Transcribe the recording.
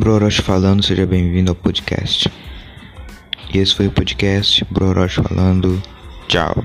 Broroche falando, seja bem-vindo ao podcast. E esse foi o podcast Broroche falando. Tchau.